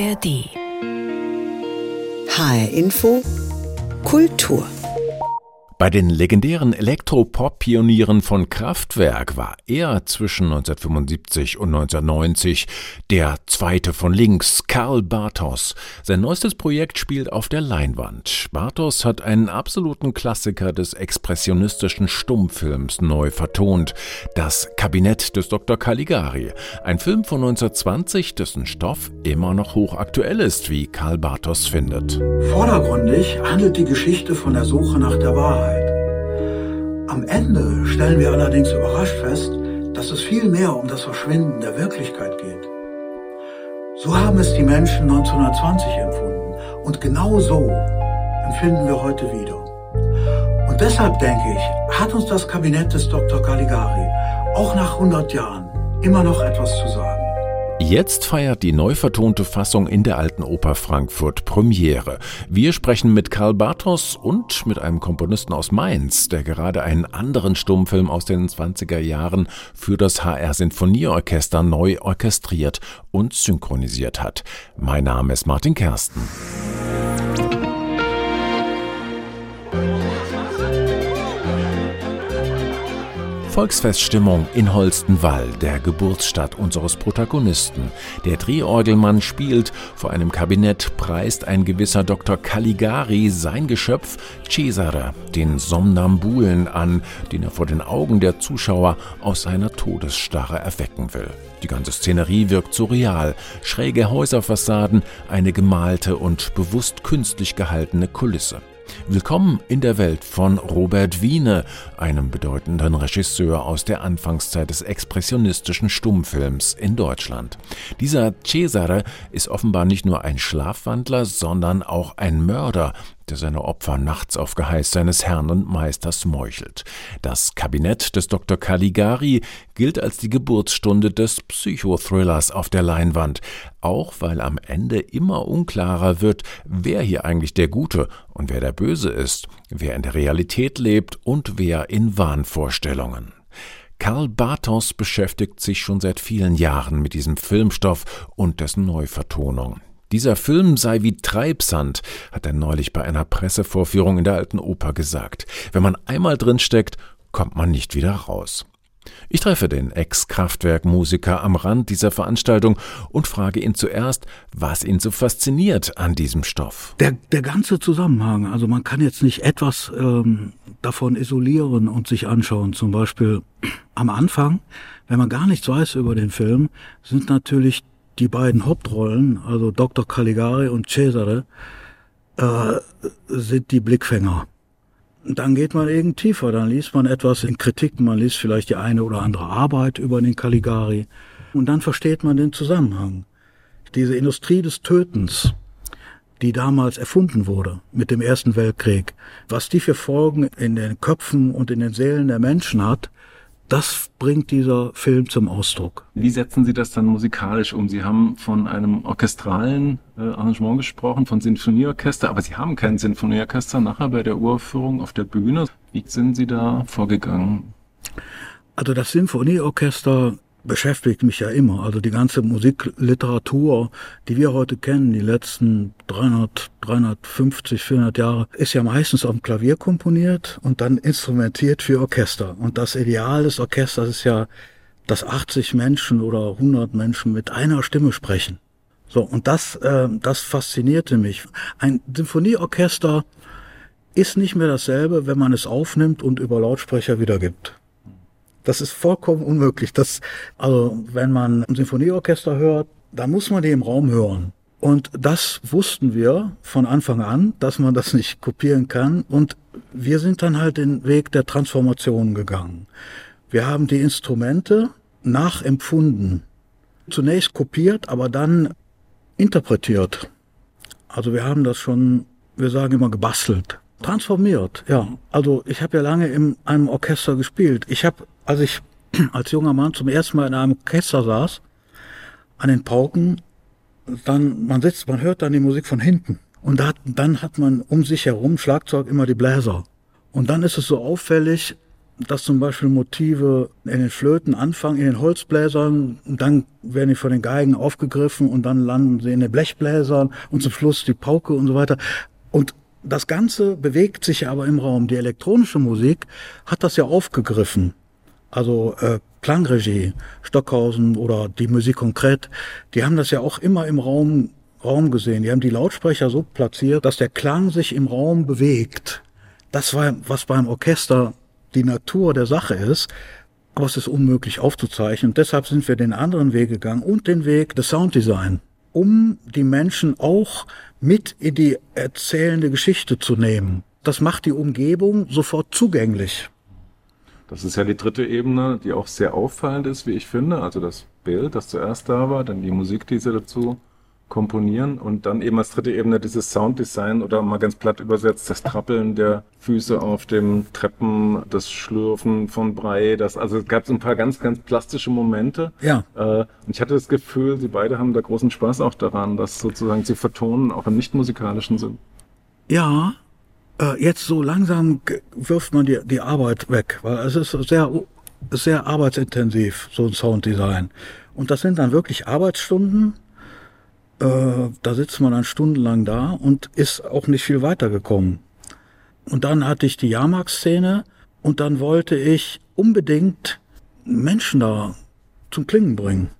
ARD. HR Info Kultur bei den legendären Elektropop-Pionieren von Kraftwerk war er zwischen 1975 und 1990 der zweite von links, Karl Bartos. Sein neuestes Projekt spielt auf der Leinwand. Bartos hat einen absoluten Klassiker des expressionistischen Stummfilms neu vertont. Das Kabinett des Dr. Caligari. Ein Film von 1920, dessen Stoff immer noch hochaktuell ist, wie Karl Bartos findet. Vordergründig handelt die Geschichte von der Suche nach der Wahrheit. Am Ende stellen wir allerdings überrascht fest, dass es viel mehr um das Verschwinden der Wirklichkeit geht. So haben es die Menschen 1920 empfunden und genau so empfinden wir heute wieder. Und deshalb denke ich, hat uns das Kabinett des Dr. Caligari auch nach 100 Jahren immer noch etwas zu sagen. Jetzt feiert die neu vertonte Fassung in der Alten Oper Frankfurt Premiere. Wir sprechen mit Karl Bartos und mit einem Komponisten aus Mainz, der gerade einen anderen Stummfilm aus den 20er Jahren für das HR Sinfonieorchester neu orchestriert und synchronisiert hat. Mein Name ist Martin Kersten. Volksfeststimmung in Holstenwall, der Geburtsstadt unseres Protagonisten. Der Drehorgelmann spielt, vor einem Kabinett preist ein gewisser Dr. Caligari sein Geschöpf Cesare, den Somnambulen, an, den er vor den Augen der Zuschauer aus seiner Todesstarre erwecken will. Die ganze Szenerie wirkt surreal, schräge Häuserfassaden, eine gemalte und bewusst künstlich gehaltene Kulisse. Willkommen in der Welt von Robert Wiene, einem bedeutenden Regisseur aus der Anfangszeit des expressionistischen Stummfilms in Deutschland. Dieser Cesare ist offenbar nicht nur ein Schlafwandler, sondern auch ein Mörder, der seine Opfer nachts auf Geheiß seines Herrn und Meisters meuchelt. Das Kabinett des Dr. Caligari gilt als die Geburtsstunde des Psychothrillers auf der Leinwand, auch weil am Ende immer unklarer wird, wer hier eigentlich der Gute und wer der Böse ist, wer in der Realität lebt und wer in Wahnvorstellungen. Karl Bartos beschäftigt sich schon seit vielen Jahren mit diesem Filmstoff und dessen Neuvertonung. Dieser Film sei wie Treibsand, hat er neulich bei einer Pressevorführung in der Alten Oper gesagt. Wenn man einmal drinsteckt, kommt man nicht wieder raus. Ich treffe den Ex-Kraftwerk-Musiker am Rand dieser Veranstaltung und frage ihn zuerst, was ihn so fasziniert an diesem Stoff. Der, der ganze Zusammenhang, also man kann jetzt nicht etwas ähm, davon isolieren und sich anschauen. Zum Beispiel am Anfang, wenn man gar nichts weiß über den Film, sind natürlich die beiden Hauptrollen, also Dr. Caligari und Cesare, äh, sind die Blickfänger. Dann geht man eben tiefer, dann liest man etwas in Kritiken, man liest vielleicht die eine oder andere Arbeit über den Caligari und dann versteht man den Zusammenhang. Diese Industrie des Tötens, die damals erfunden wurde mit dem Ersten Weltkrieg, was die für Folgen in den Köpfen und in den Seelen der Menschen hat, das bringt dieser Film zum Ausdruck. Wie setzen Sie das dann musikalisch um? Sie haben von einem orchestralen äh, Arrangement gesprochen, von Sinfonieorchester, aber Sie haben kein Sinfonieorchester nachher bei der Uraufführung auf der Bühne. Wie sind Sie da vorgegangen? Also das Sinfonieorchester beschäftigt mich ja immer. Also die ganze Musikliteratur, die wir heute kennen, die letzten 300, 350, 400 Jahre, ist ja meistens auf dem Klavier komponiert und dann instrumentiert für Orchester. Und das Ideal des Orchesters ist ja, dass 80 Menschen oder 100 Menschen mit einer Stimme sprechen. So, und das, äh, das faszinierte mich. Ein Symphonieorchester ist nicht mehr dasselbe, wenn man es aufnimmt und über Lautsprecher wiedergibt. Das ist vollkommen unmöglich. Das, also, wenn man ein Sinfonieorchester hört, dann muss man die im Raum hören. Und das wussten wir von Anfang an, dass man das nicht kopieren kann. Und wir sind dann halt den Weg der Transformation gegangen. Wir haben die Instrumente nachempfunden. Zunächst kopiert, aber dann interpretiert. Also wir haben das schon, wir sagen immer gebastelt. Transformiert, ja. Also ich habe ja lange in einem Orchester gespielt. Ich habe als ich als junger Mann zum ersten Mal in einem Orchester saß, an den Pauken, dann, man sitzt, man hört dann die Musik von hinten. Und da, dann hat man um sich herum, Schlagzeug, immer die Bläser. Und dann ist es so auffällig, dass zum Beispiel Motive in den Flöten anfangen, in den Holzbläsern, dann werden die von den Geigen aufgegriffen und dann landen sie in den Blechbläsern und zum Schluss die Pauke und so weiter. Und das Ganze bewegt sich aber im Raum. Die elektronische Musik hat das ja aufgegriffen. Also äh, Klangregie, Stockhausen oder die Musik konkret, die haben das ja auch immer im Raum, Raum gesehen. Die haben die Lautsprecher so platziert, dass der Klang sich im Raum bewegt. Das war, was beim Orchester die Natur der Sache ist. Aber es ist unmöglich aufzuzeichnen. deshalb sind wir den anderen Weg gegangen und den Weg des Sounddesign, um die Menschen auch mit in die erzählende Geschichte zu nehmen. Das macht die Umgebung sofort zugänglich. Das ist ja die dritte Ebene, die auch sehr auffallend ist, wie ich finde. Also das Bild, das zuerst da war, dann die Musik, die sie dazu komponieren und dann eben als dritte Ebene dieses Sounddesign oder mal ganz platt übersetzt das Trappeln der Füße auf dem Treppen, das Schlürfen von Brei, das also es gab so ein paar ganz ganz plastische Momente. Ja. Äh, und ich hatte das Gefühl, sie beide haben da großen Spaß auch daran, das sozusagen zu vertonen, auch im nicht musikalischen Sinn. Ja, äh, jetzt so langsam wirft man die, die Arbeit weg, weil es ist sehr sehr arbeitsintensiv so ein Sounddesign und das sind dann wirklich Arbeitsstunden äh, da sitzt man dann stundenlang da und ist auch nicht viel weitergekommen. Und dann hatte ich die Jahrmarktszene und dann wollte ich unbedingt Menschen da zum Klingen bringen.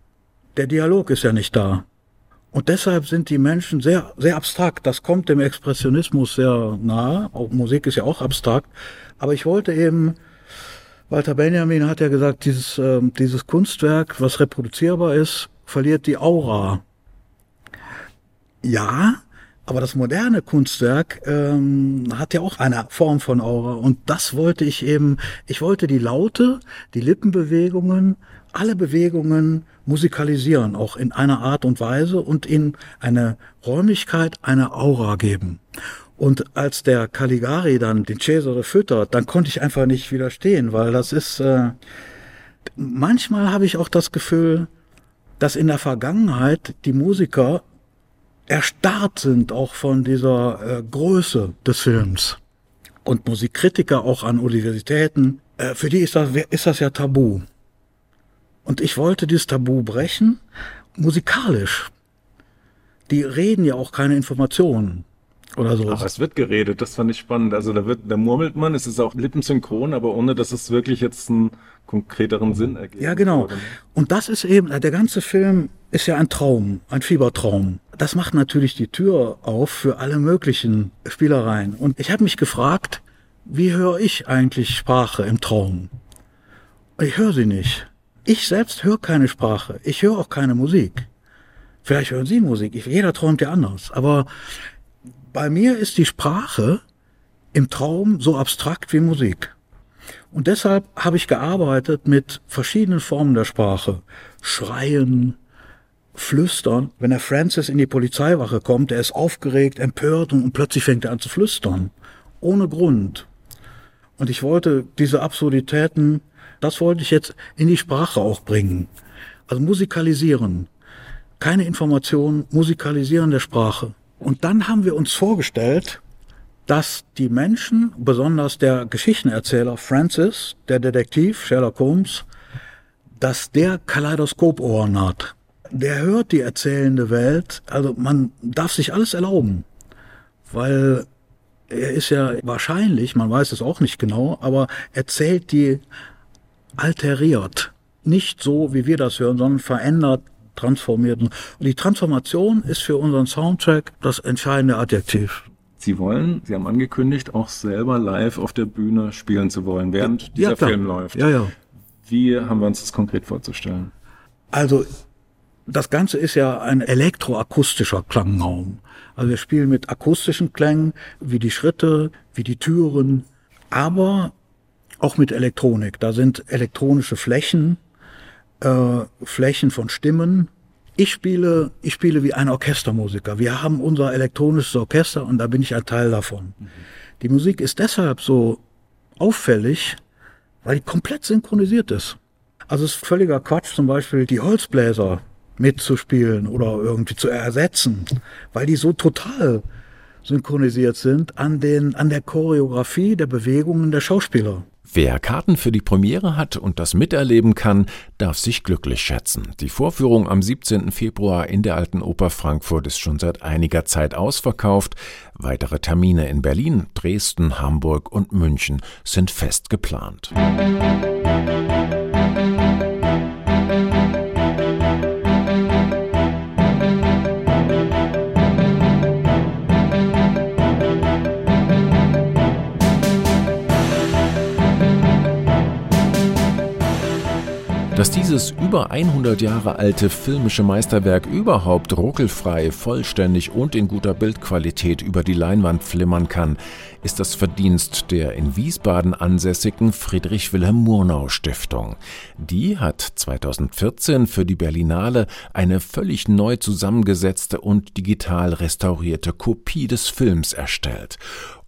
Der Dialog ist ja nicht da. Und deshalb sind die Menschen sehr, sehr abstrakt. Das kommt dem Expressionismus sehr nahe. Auch Musik ist ja auch abstrakt. Aber ich wollte eben, Walter Benjamin hat ja gesagt, dieses, äh, dieses Kunstwerk, was reproduzierbar ist, verliert die Aura. Ja, aber das moderne Kunstwerk ähm, hat ja auch eine Form von Aura. Und das wollte ich eben, ich wollte die Laute, die Lippenbewegungen, alle Bewegungen musikalisieren, auch in einer Art und Weise und in eine Räumlichkeit, eine Aura geben. Und als der Caligari dann den Cesare füttert, dann konnte ich einfach nicht widerstehen, weil das ist, äh, manchmal habe ich auch das Gefühl, dass in der Vergangenheit die Musiker erstarrt sind auch von dieser äh, Größe des Films. Und Musikkritiker auch an Universitäten, äh, für die ist das, ist das ja tabu. Und ich wollte dieses Tabu brechen, musikalisch. Die reden ja auch keine Informationen oder so. Ach, es wird geredet, das fand ich spannend. Also da wird, da murmelt man, es ist auch lippensynchron, aber ohne, dass es wirklich jetzt einen konkreteren Sinn ergibt. Ja, genau. Und das ist eben, der ganze Film ist ja ein Traum, ein Fiebertraum. Das macht natürlich die Tür auf für alle möglichen Spielereien. Und ich habe mich gefragt, wie höre ich eigentlich Sprache im Traum? Ich höre sie nicht. Ich selbst höre keine Sprache. Ich höre auch keine Musik. Vielleicht hören Sie Musik. Jeder träumt ja anders. Aber bei mir ist die Sprache im Traum so abstrakt wie Musik. Und deshalb habe ich gearbeitet mit verschiedenen Formen der Sprache. Schreien, flüstern. Wenn der Francis in die Polizeiwache kommt, er ist aufgeregt, empört und, plötzlich fängt er an zu flüstern. Ohne Grund. Und ich wollte diese Absurditäten, das wollte ich jetzt in die Sprache auch bringen. Also musikalisieren. Keine Information, musikalisieren der Sprache. Und dann haben wir uns vorgestellt, dass die Menschen, besonders der Geschichtenerzähler Francis, der Detektiv Sherlock Holmes, dass der Kaleidoskopohren hat. Der hört die erzählende Welt, also man darf sich alles erlauben, weil er ist ja wahrscheinlich, man weiß es auch nicht genau, aber erzählt die alteriert. Nicht so, wie wir das hören, sondern verändert transformiert. Und die Transformation ist für unseren Soundtrack das entscheidende Adjektiv. Sie wollen, Sie haben angekündigt, auch selber live auf der Bühne spielen zu wollen, während ja, dieser ja, Film läuft. Ja, ja. Wie haben wir uns das konkret vorzustellen? Also, das Ganze ist ja ein elektroakustischer Klangraum. Also wir spielen mit akustischen Klängen, wie die Schritte, wie die Türen, aber auch mit Elektronik. Da sind elektronische Flächen, äh, Flächen von Stimmen. Ich spiele, ich spiele wie ein Orchestermusiker. Wir haben unser elektronisches Orchester und da bin ich ein Teil davon. Mhm. Die Musik ist deshalb so auffällig, weil die komplett synchronisiert ist. Also es ist völliger Quatsch, zum Beispiel die Holzbläser mitzuspielen oder irgendwie zu ersetzen, weil die so total synchronisiert sind an den, an der Choreografie der Bewegungen der Schauspieler. Wer Karten für die Premiere hat und das miterleben kann, darf sich glücklich schätzen. Die Vorführung am 17. Februar in der Alten Oper Frankfurt ist schon seit einiger Zeit ausverkauft. Weitere Termine in Berlin, Dresden, Hamburg und München sind fest geplant. Musik Dass dieses über 100 Jahre alte filmische Meisterwerk überhaupt ruckelfrei, vollständig und in guter Bildqualität über die Leinwand flimmern kann, ist das Verdienst der in Wiesbaden ansässigen Friedrich Wilhelm Murnau Stiftung. Die hat 2014 für die Berlinale eine völlig neu zusammengesetzte und digital restaurierte Kopie des Films erstellt.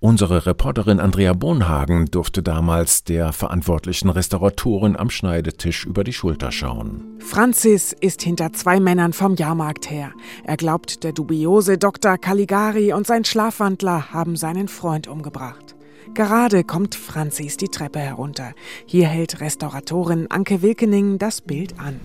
Unsere Reporterin Andrea Bonhagen durfte damals der verantwortlichen Restauratorin am Schneidetisch über die Schulter schauen. Franzis ist hinter zwei Männern vom Jahrmarkt her. Er glaubt, der dubiose Dr. Caligari und sein Schlafwandler haben seinen Freund umgebracht. Gerade kommt Franzis die Treppe herunter. Hier hält Restauratorin Anke Wilkening das Bild an.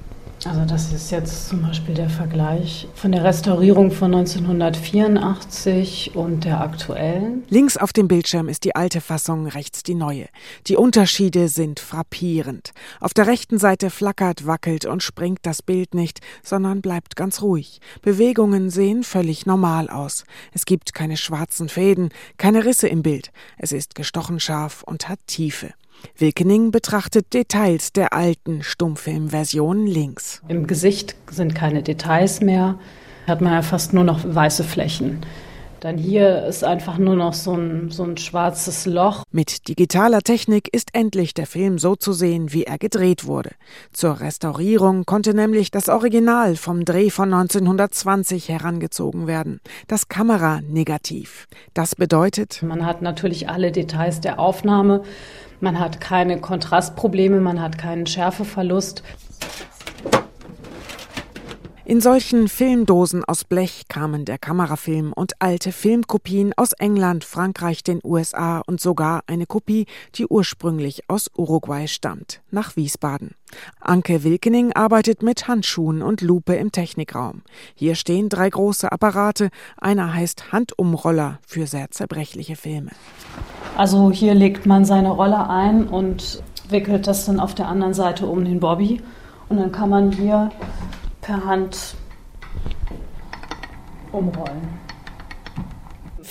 Also das ist jetzt zum Beispiel der Vergleich von der Restaurierung von 1984 und der aktuellen. Links auf dem Bildschirm ist die alte Fassung, rechts die neue. Die Unterschiede sind frappierend. Auf der rechten Seite flackert, wackelt und springt das Bild nicht, sondern bleibt ganz ruhig. Bewegungen sehen völlig normal aus. Es gibt keine schwarzen Fäden, keine Risse im Bild. Es ist gestochen scharf und hat Tiefe. Wilkening betrachtet Details der alten Stummfilmversion links. Im Gesicht sind keine Details mehr, hat man ja fast nur noch weiße Flächen. Dann hier ist einfach nur noch so ein, so ein schwarzes Loch. Mit digitaler Technik ist endlich der Film so zu sehen, wie er gedreht wurde. Zur Restaurierung konnte nämlich das Original vom Dreh von 1920 herangezogen werden. Das Kameranegativ. Das bedeutet. Man hat natürlich alle Details der Aufnahme man hat keine Kontrastprobleme, man hat keinen Schärfeverlust. In solchen Filmdosen aus Blech kamen der Kamerafilm und alte Filmkopien aus England, Frankreich, den USA und sogar eine Kopie, die ursprünglich aus Uruguay stammt, nach Wiesbaden. Anke Wilkening arbeitet mit Handschuhen und Lupe im Technikraum. Hier stehen drei große Apparate, einer heißt Handumroller für sehr zerbrechliche Filme. Also hier legt man seine Rolle ein und wickelt das dann auf der anderen Seite um den Bobby und dann kann man hier per Hand umrollen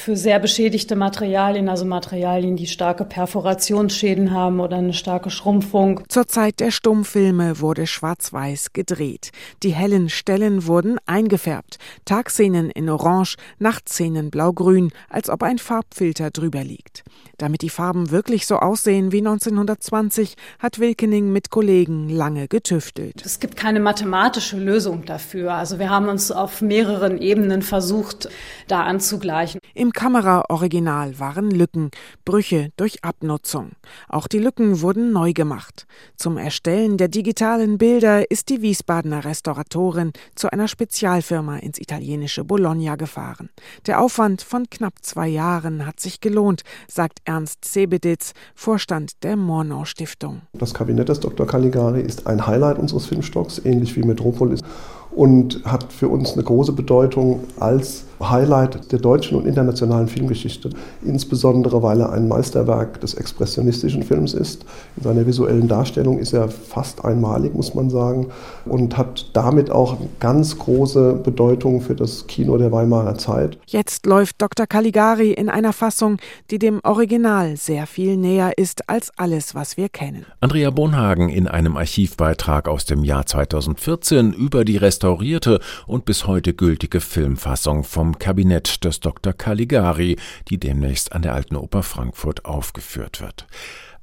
für sehr beschädigte Materialien, also Materialien, die starke Perforationsschäden haben oder eine starke Schrumpfung. Zur Zeit der Stummfilme wurde schwarz-weiß gedreht. Die hellen Stellen wurden eingefärbt. Tagszenen in Orange, Nachtszenen blau-grün, als ob ein Farbfilter drüber liegt. Damit die Farben wirklich so aussehen wie 1920, hat Wilkening mit Kollegen lange getüftelt. Es gibt keine mathematische Lösung dafür. Also wir haben uns auf mehreren Ebenen versucht, da anzugleichen. Im Kameraoriginal waren Lücken, Brüche durch Abnutzung. Auch die Lücken wurden neu gemacht. Zum Erstellen der digitalen Bilder ist die Wiesbadener Restauratorin zu einer Spezialfirma ins italienische Bologna gefahren. Der Aufwand von knapp zwei Jahren hat sich gelohnt, sagt Ernst Sebeditz, Vorstand der Mornau Stiftung. Das Kabinett des Dr. Caligari ist ein Highlight unseres Filmstocks, ähnlich wie Metropolis und hat für uns eine große Bedeutung als Highlight der deutschen und internationalen Filmgeschichte, insbesondere weil er ein Meisterwerk des expressionistischen Films ist. In seiner visuellen Darstellung ist er fast einmalig, muss man sagen, und hat damit auch eine ganz große Bedeutung für das Kino der Weimarer Zeit. Jetzt läuft Dr. Caligari in einer Fassung, die dem Original sehr viel näher ist als alles, was wir kennen. Andrea Bonhagen in einem Archivbeitrag aus dem Jahr 2014 über die restaurierte und bis heute gültige Filmfassung vom Kabinett des Dr. Caligari, die demnächst an der Alten Oper Frankfurt aufgeführt wird.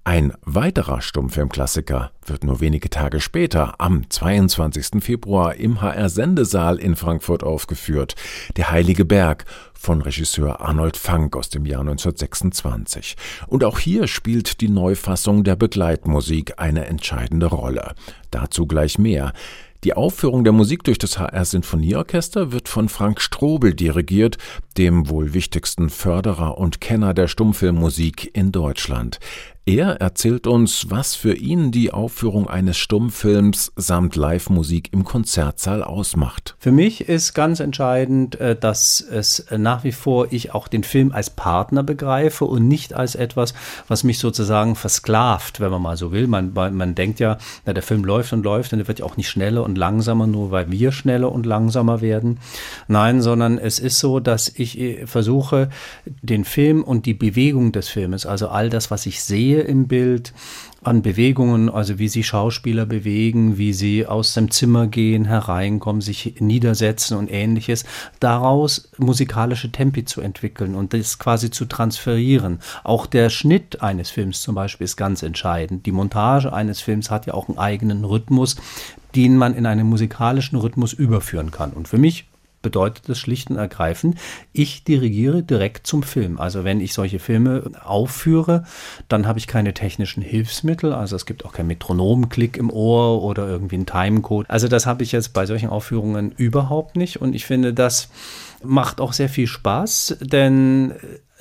Ein weiterer Stummfilmklassiker wird nur wenige Tage später, am 22. Februar, im HR-Sendesaal in Frankfurt aufgeführt. Der Heilige Berg von Regisseur Arnold Fank aus dem Jahr 1926. Und auch hier spielt die Neufassung der Begleitmusik eine entscheidende Rolle. Dazu gleich mehr. Die Aufführung der Musik durch das HR Sinfonieorchester wird von Frank Strobel dirigiert, dem wohl wichtigsten Förderer und Kenner der Stummfilmmusik in Deutschland. Er erzählt uns, was für ihn die Aufführung eines Stummfilms samt Live-Musik im Konzertsaal ausmacht. Für mich ist ganz entscheidend, äh, dass es nach wie vor ich auch den Film als Partner begreife und nicht als etwas, was mich sozusagen versklavt, wenn man mal so will. Man, man denkt ja, na, der Film läuft und läuft und er wird ja auch nicht schneller und langsamer, nur weil wir schneller und langsamer werden. Nein, sondern es ist so, dass ich äh, versuche, den Film und die Bewegung des Filmes, also all das, was ich sehe im Bild, an Bewegungen, also wie sich Schauspieler bewegen, wie sie aus dem Zimmer gehen, hereinkommen, sich niedersetzen und ähnliches, daraus musikalische Tempi zu entwickeln und das quasi zu transferieren. Auch der Schnitt eines Films zum Beispiel ist ganz entscheidend. Die Montage eines Films hat ja auch einen eigenen Rhythmus, den man in einen musikalischen Rhythmus überführen kann. Und für mich bedeutet es schlicht und ergreifend, ich dirigiere direkt zum Film. Also wenn ich solche Filme aufführe, dann habe ich keine technischen Hilfsmittel, also es gibt auch keinen Metronomklick im Ohr oder irgendwie einen Timecode. Also das habe ich jetzt bei solchen Aufführungen überhaupt nicht und ich finde, das macht auch sehr viel Spaß, denn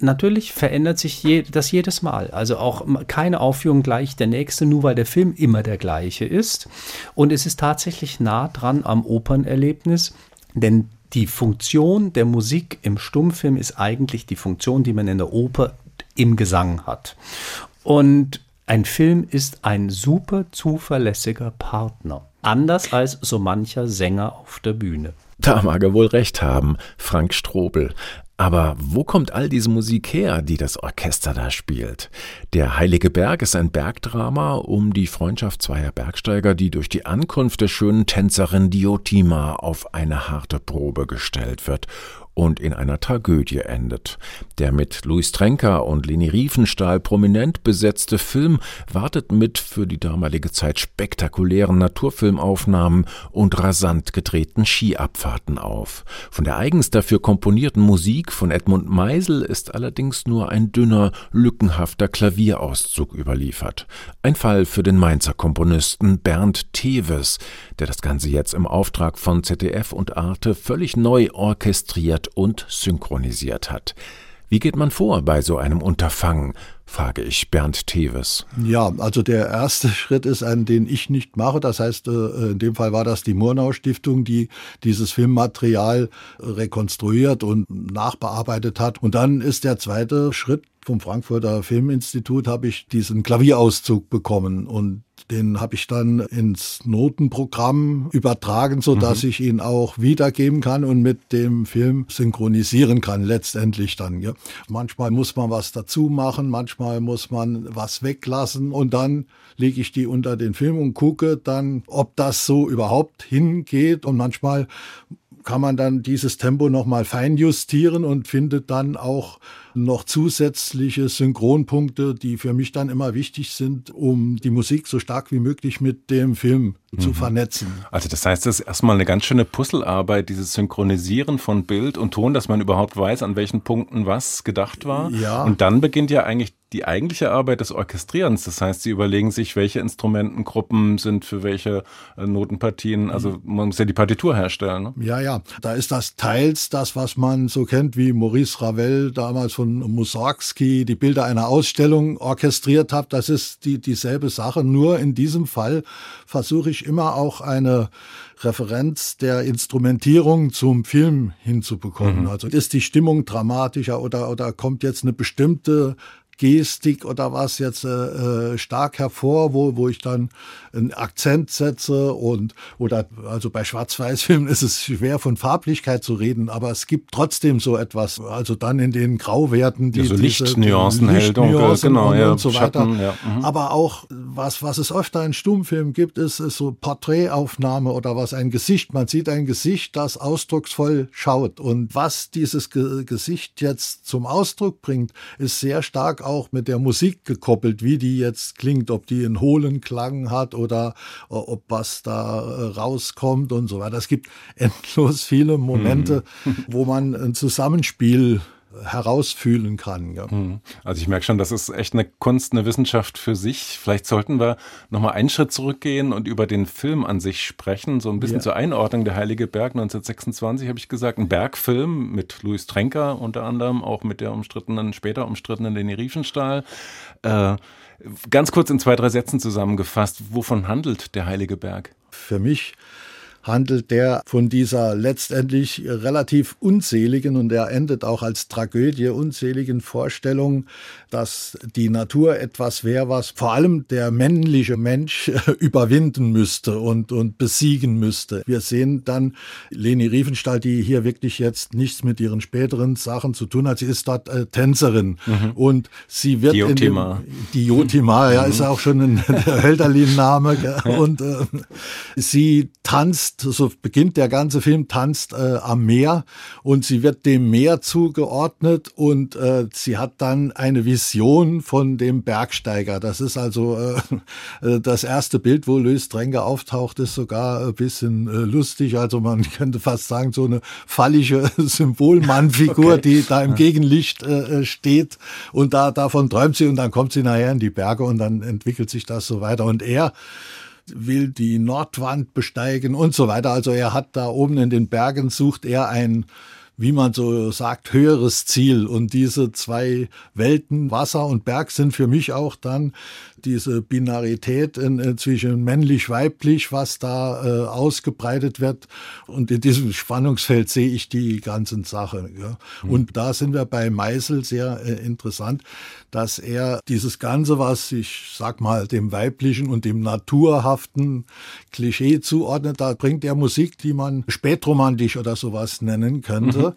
natürlich verändert sich je, das jedes Mal. Also auch keine Aufführung gleich der nächste, nur weil der Film immer der gleiche ist. Und es ist tatsächlich nah dran am Opernerlebnis, denn die Funktion der Musik im Stummfilm ist eigentlich die Funktion, die man in der Oper im Gesang hat. Und ein Film ist ein super zuverlässiger Partner. Anders als so mancher Sänger auf der Bühne. Da mag er wohl recht haben, Frank Strobel. Aber wo kommt all diese Musik her, die das Orchester da spielt? Der Heilige Berg ist ein Bergdrama um die Freundschaft zweier Bergsteiger, die durch die Ankunft der schönen Tänzerin Diotima auf eine harte Probe gestellt wird und in einer Tragödie endet. Der mit Louis Trenker und Leni Riefenstahl prominent besetzte Film wartet mit für die damalige Zeit spektakulären Naturfilmaufnahmen und rasant gedrehten Skiabfahrten auf. Von der eigens dafür komponierten Musik von Edmund Meisel ist allerdings nur ein dünner, lückenhafter Klavierauszug überliefert. Ein Fall für den Mainzer Komponisten Bernd Teves, der das Ganze jetzt im Auftrag von ZDF und Arte völlig neu orchestriert koordiniert und synchronisiert hat. Wie geht man vor bei so einem Unterfangen? frage ich Bernd Teves. Ja, also der erste Schritt ist ein, den ich nicht mache. Das heißt, äh, in dem Fall war das die Murnau Stiftung, die dieses Filmmaterial rekonstruiert und nachbearbeitet hat. Und dann ist der zweite Schritt vom Frankfurter Filminstitut habe ich diesen Klavierauszug bekommen und den habe ich dann ins Notenprogramm übertragen, so dass mhm. ich ihn auch wiedergeben kann und mit dem Film synchronisieren kann letztendlich dann. Ja. Manchmal muss man was dazu machen, manchmal muss man was weglassen und dann lege ich die unter den Film und gucke dann, ob das so überhaupt hingeht und manchmal kann man dann dieses Tempo nochmal feinjustieren und findet dann auch noch zusätzliche Synchronpunkte, die für mich dann immer wichtig sind, um die Musik so stark wie möglich mit dem Film mhm. zu vernetzen. Also das heißt, das ist erstmal eine ganz schöne Puzzlearbeit, dieses Synchronisieren von Bild und Ton, dass man überhaupt weiß, an welchen Punkten was gedacht war. Ja. Und dann beginnt ja eigentlich die eigentliche Arbeit des Orchestrierens. Das heißt, sie überlegen sich, welche Instrumentengruppen sind für welche äh, Notenpartien. Also man muss ja die Partitur herstellen. Ne? Ja, ja. Da ist das teils das, was man so kennt, wie Maurice Ravel damals von Mussorgsky die Bilder einer Ausstellung orchestriert hat. Das ist die, dieselbe Sache. Nur in diesem Fall versuche ich immer auch eine Referenz der Instrumentierung zum Film hinzubekommen. Mhm. Also ist die Stimmung dramatischer oder, oder kommt jetzt eine bestimmte Gestik oder was jetzt äh, äh, stark hervor, wo, wo ich dann einen Akzent setze und oder also bei Schwarz-Weiß-Filmen ist es schwer von Farblichkeit zu reden, aber es gibt trotzdem so etwas, also dann in den Grauwerten, die ja, so Lichtnuancen, Lichtnuancen genau, und, ja, und so weiter. Schatten, ja. Mhm. Aber auch was was es öfter in Stummfilmen gibt, ist, ist so Porträtaufnahme oder was ein Gesicht. Man sieht ein Gesicht, das ausdrucksvoll schaut und was dieses Ge Gesicht jetzt zum Ausdruck bringt, ist sehr stark auch mit der Musik gekoppelt, wie die jetzt klingt, ob die einen hohlen Klang hat oder ob was da äh, rauskommt und so weiter. Es gibt endlos viele Momente, mhm. wo man ein Zusammenspiel herausfühlen kann. Ja. Mhm. Also ich merke schon, das ist echt eine Kunst, eine Wissenschaft für sich. Vielleicht sollten wir nochmal einen Schritt zurückgehen und über den Film an sich sprechen. So ein bisschen ja. zur Einordnung. Der Heilige Berg 1926 habe ich gesagt. Ein Bergfilm mit Louis Trenker unter anderem, auch mit der umstrittenen, später umstrittenen Leni Riefenstahl. Äh, Ganz kurz in zwei, drei Sätzen zusammengefasst, wovon handelt der Heilige Berg? Für mich handelt der von dieser letztendlich relativ unzähligen und er endet auch als Tragödie unzähligen Vorstellung, dass die Natur etwas wäre, was vor allem der männliche Mensch überwinden müsste und, und besiegen müsste. Wir sehen dann Leni Riefenstahl, die hier wirklich jetzt nichts mit ihren späteren Sachen zu tun hat. Sie ist dort äh, Tänzerin mhm. und sie wird Diotima. in dem, Diotima, ja, ist mhm. auch schon ein Hölderlin-Name und äh, sie tanzt tanzt, so beginnt der ganze Film, tanzt äh, am Meer und sie wird dem Meer zugeordnet und äh, sie hat dann eine Vision von dem Bergsteiger. Das ist also äh, äh das erste Bild, wo Louis Drenger auftaucht, ist sogar ein bisschen äh, lustig. Also man könnte fast sagen, so eine fallische Symbolmannfigur, okay. die da im Gegenlicht äh, äh, steht und da davon träumt sie und dann kommt sie nachher in die Berge und dann entwickelt sich das so weiter. Und er will die Nordwand besteigen und so weiter. Also er hat da oben in den Bergen sucht er ein wie man so sagt, höheres Ziel. Und diese zwei Welten, Wasser und Berg, sind für mich auch dann diese Binarität in, in zwischen männlich-weiblich, was da äh, ausgebreitet wird. Und in diesem Spannungsfeld sehe ich die ganzen Sachen. Ja. Mhm. Und da sind wir bei Meisel sehr äh, interessant, dass er dieses Ganze, was ich sag mal dem weiblichen und dem naturhaften Klischee zuordnet, da bringt er Musik, die man spätromantisch oder sowas nennen könnte. Mhm.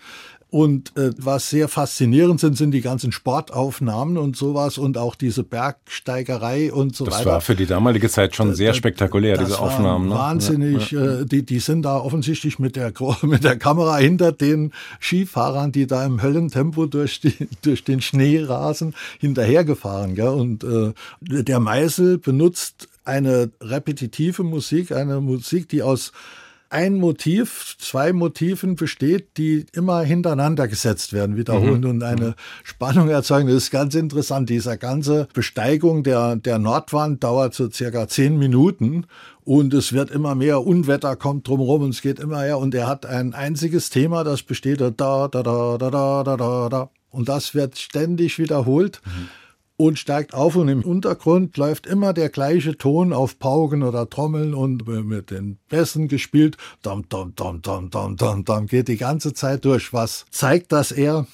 Und äh, was sehr faszinierend sind, sind die ganzen Sportaufnahmen und sowas und auch diese Bergsteigerei und so das weiter. Das war für die damalige Zeit schon sehr spektakulär, das diese Aufnahmen. Ne? Wahnsinnig. Ja. Äh, die, die sind da offensichtlich mit der, mit der Kamera hinter den Skifahrern, die da im Höllentempo durch, die, durch den Schnee rasen, hinterhergefahren. Gell? Und äh, der Meißel benutzt eine repetitive Musik, eine Musik, die aus ein Motiv, zwei Motiven besteht, die immer hintereinander gesetzt werden, wiederholen mhm. und eine mhm. Spannung erzeugen. Das ist ganz interessant. Dieser ganze Besteigung der, der Nordwand dauert so circa zehn Minuten und es wird immer mehr, Unwetter kommt drumherum und es geht immer her und er hat ein einziges Thema, das besteht da, da, da, da, da, da, da, da. Und das wird ständig wiederholt. Mhm und steigt auf und im Untergrund läuft immer der gleiche Ton auf Pauken oder Trommeln und mit den Bässen gespielt. Dam, dam, dam, dam, dam, dam, dam, geht die ganze Zeit durch, was zeigt, dass er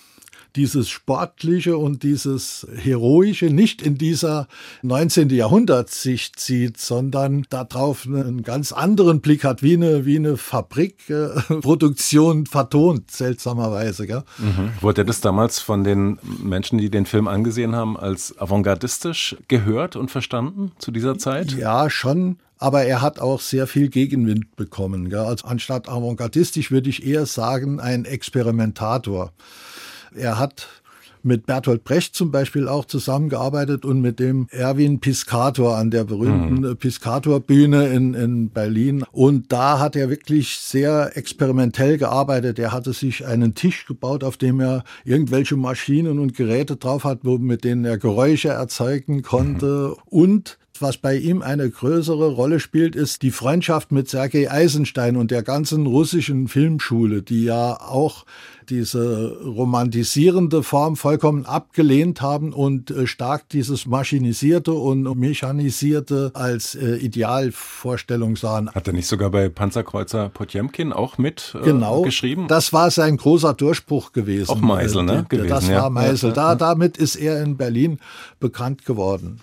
dieses Sportliche und dieses Heroische nicht in dieser 19. Jahrhundertsicht sieht, sondern darauf einen ganz anderen Blick hat, wie eine, wie eine Fabrikproduktion äh, vertont, seltsamerweise. Gell? Mhm. Wurde das damals von den Menschen, die den Film angesehen haben, als avantgardistisch gehört und verstanden zu dieser Zeit? Ja, schon aber er hat auch sehr viel Gegenwind bekommen. Gell? Also anstatt avantgardistisch würde ich eher sagen, ein Experimentator. Er hat mit Bertolt Brecht zum Beispiel auch zusammengearbeitet und mit dem Erwin Piscator an der berühmten mhm. Piscator-Bühne in, in Berlin. Und da hat er wirklich sehr experimentell gearbeitet. Er hatte sich einen Tisch gebaut, auf dem er irgendwelche Maschinen und Geräte drauf hat, mit denen er Geräusche erzeugen konnte. Mhm. Und was bei ihm eine größere Rolle spielt, ist die Freundschaft mit Sergei Eisenstein und der ganzen russischen Filmschule, die ja auch diese romantisierende Form vollkommen abgelehnt haben und äh, stark dieses Maschinisierte und Mechanisierte als äh, Idealvorstellung sahen. Hat er nicht sogar bei Panzerkreuzer Potjemkin auch mit äh, genau, geschrieben? Das war sein großer Durchbruch gewesen. Auch Meisel, ne? Gewesen, das war Meisel. Da, damit ist er in Berlin bekannt geworden.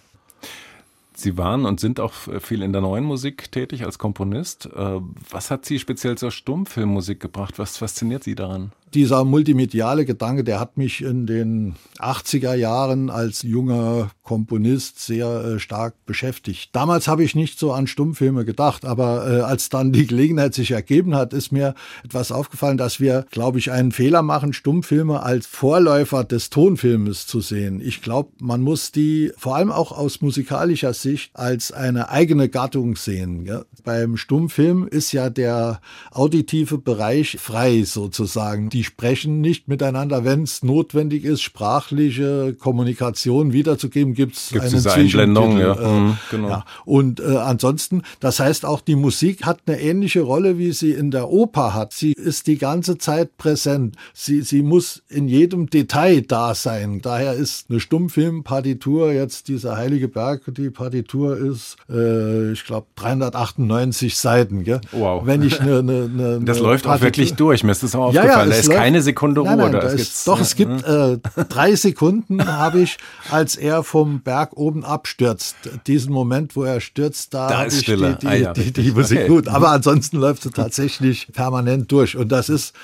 Sie waren und sind auch viel in der neuen Musik tätig als Komponist. Äh, was hat Sie speziell zur Stummfilmmusik gebracht? Was fasziniert Sie daran? Dieser multimediale Gedanke, der hat mich in den 80er Jahren als junger Komponist sehr äh, stark beschäftigt. Damals habe ich nicht so an Stummfilme gedacht, aber äh, als dann die Gelegenheit sich ergeben hat, ist mir etwas aufgefallen, dass wir, glaube ich, einen Fehler machen, Stummfilme als Vorläufer des Tonfilmes zu sehen. Ich glaube, man muss die vor allem auch aus musikalischer Sicht als eine eigene Gattung sehen. Ja? Beim Stummfilm ist ja der auditive Bereich frei sozusagen die sprechen nicht miteinander. Wenn es notwendig ist, sprachliche Kommunikation wiederzugeben, gibt es eine diese Einblendung. Ja. Äh, mhm, genau. ja. Und äh, ansonsten, das heißt auch, die Musik hat eine ähnliche Rolle, wie sie in der Oper hat. Sie ist die ganze Zeit präsent. Sie, sie muss in jedem Detail da sein. Daher ist eine Stummfilmpartitur jetzt dieser Heilige Berg, die Partitur ist, äh, ich glaube, 398 Seiten. Gell? Wow. Wenn ich eine, eine, eine Das läuft auch wirklich durch. Mir ist das auch aufgefallen. Ja, ja, da ist läuft, keine Sekunde Ruhe. Nein, nein, da ist, doch, es gibt äh, drei Sekunden, habe ich, als er vom Berg oben abstürzt. Diesen Moment, wo er stürzt, da, da ist. Die, die, ah, ja, die, die Musik okay. gut. Aber ansonsten läuft sie tatsächlich permanent durch. Und das ist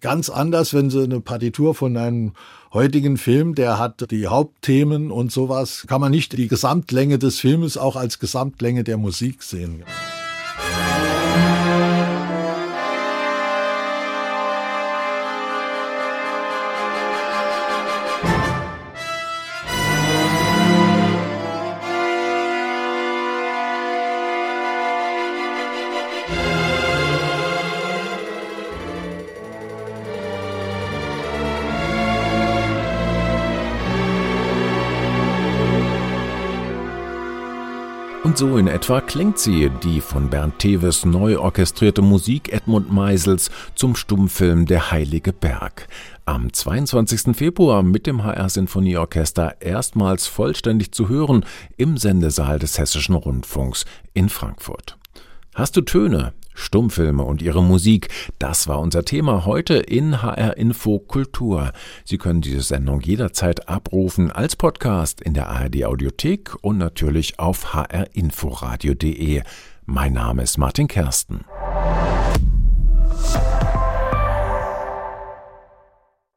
ganz anders, wenn Sie eine Partitur von einem heutigen Film, der hat die Hauptthemen und sowas, kann man nicht die Gesamtlänge des Filmes auch als Gesamtlänge der Musik sehen. Und so in etwa klingt sie, die von Bernd Teves neu orchestrierte Musik Edmund Meisels zum Stummfilm Der Heilige Berg. Am 22. Februar mit dem HR Sinfonieorchester erstmals vollständig zu hören im Sendesaal des Hessischen Rundfunks in Frankfurt. Hast du Töne? Stummfilme und ihre Musik, das war unser Thema heute in HR Info Kultur. Sie können diese Sendung jederzeit abrufen als Podcast in der ARD Audiothek und natürlich auf hrinforadio.de. Mein Name ist Martin Kersten.